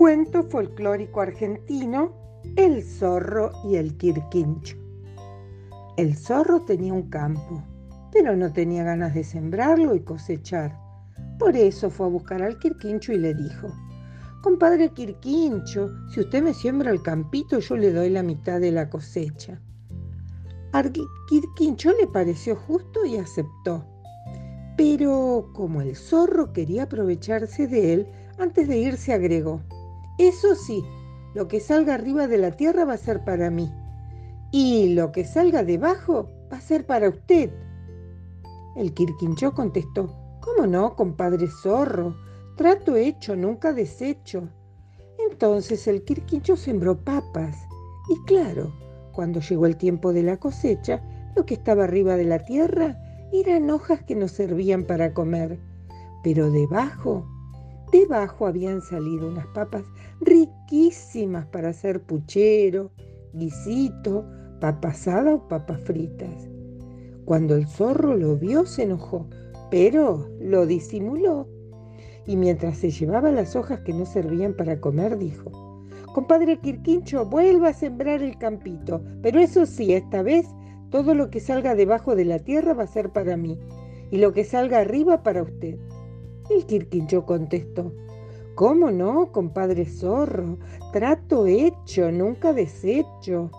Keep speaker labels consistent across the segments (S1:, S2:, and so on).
S1: Cuento folclórico argentino, El zorro y el quirquincho. El zorro tenía un campo, pero no tenía ganas de sembrarlo y cosechar. Por eso fue a buscar al quirquincho y le dijo, Compadre Quirquincho, si usted me siembra el campito, yo le doy la mitad de la cosecha. Al Quirquincho le pareció justo y aceptó. Pero como el zorro quería aprovecharse de él, antes de irse agregó, eso sí, lo que salga arriba de la tierra va a ser para mí. Y lo que salga debajo va a ser para usted. El Quirquinchó contestó, ¿cómo no, compadre zorro? Trato hecho, nunca deshecho. Entonces el Quirquinchó sembró papas. Y claro, cuando llegó el tiempo de la cosecha, lo que estaba arriba de la tierra eran hojas que nos servían para comer. Pero debajo Debajo habían salido unas papas riquísimas para hacer puchero, guisito, papa asada o papas fritas. Cuando el zorro lo vio se enojó, pero lo disimuló. Y mientras se llevaba las hojas que no servían para comer, dijo, Compadre Quirquincho, vuelva a sembrar el campito, pero eso sí, esta vez todo lo que salga debajo de la tierra va a ser para mí, y lo que salga arriba para usted. El Quirquincho contestó, ¿Cómo no, compadre zorro? Trato hecho, nunca deshecho.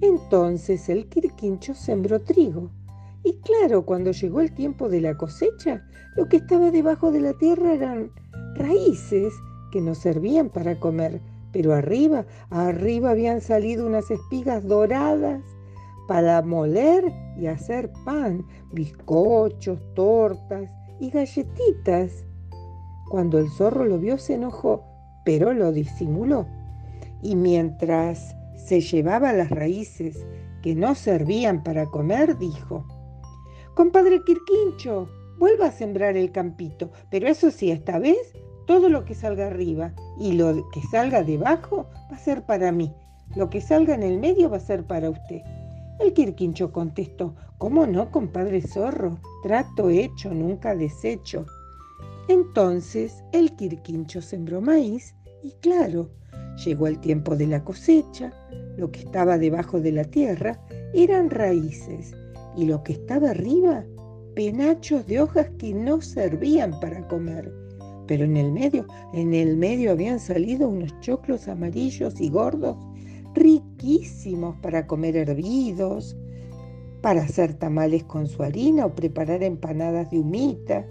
S1: Entonces el Quirquincho sembró trigo. Y claro, cuando llegó el tiempo de la cosecha, lo que estaba debajo de la tierra eran raíces que no servían para comer, pero arriba, arriba habían salido unas espigas doradas para moler y hacer pan, bizcochos, tortas y galletitas. Cuando el zorro lo vio se enojó, pero lo disimuló. Y mientras se llevaba las raíces que no servían para comer, dijo, Compadre Quirquincho, vuelva a sembrar el campito, pero eso sí, esta vez todo lo que salga arriba y lo que salga debajo va a ser para mí. Lo que salga en el medio va a ser para usted. El Quirquincho contestó, ¿cómo no, compadre zorro? Trato hecho, nunca deshecho. Entonces el Quirquincho sembró maíz y claro, llegó el tiempo de la cosecha, lo que estaba debajo de la tierra eran raíces y lo que estaba arriba, penachos de hojas que no servían para comer. Pero en el medio, en el medio habían salido unos choclos amarillos y gordos riquísimos para comer hervidos, para hacer tamales con su harina o preparar empanadas de humita.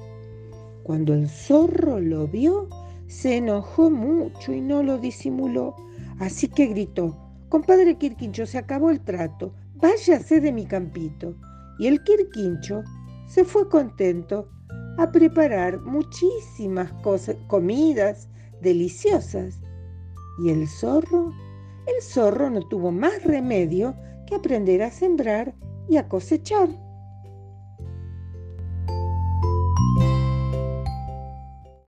S1: Cuando el zorro lo vio, se enojó mucho y no lo disimuló, así que gritó, compadre Quirquincho, se acabó el trato, váyase de mi campito. Y el Quirquincho se fue contento a preparar muchísimas cosas, comidas deliciosas. Y el zorro el zorro no tuvo más remedio que aprender a sembrar y a cosechar.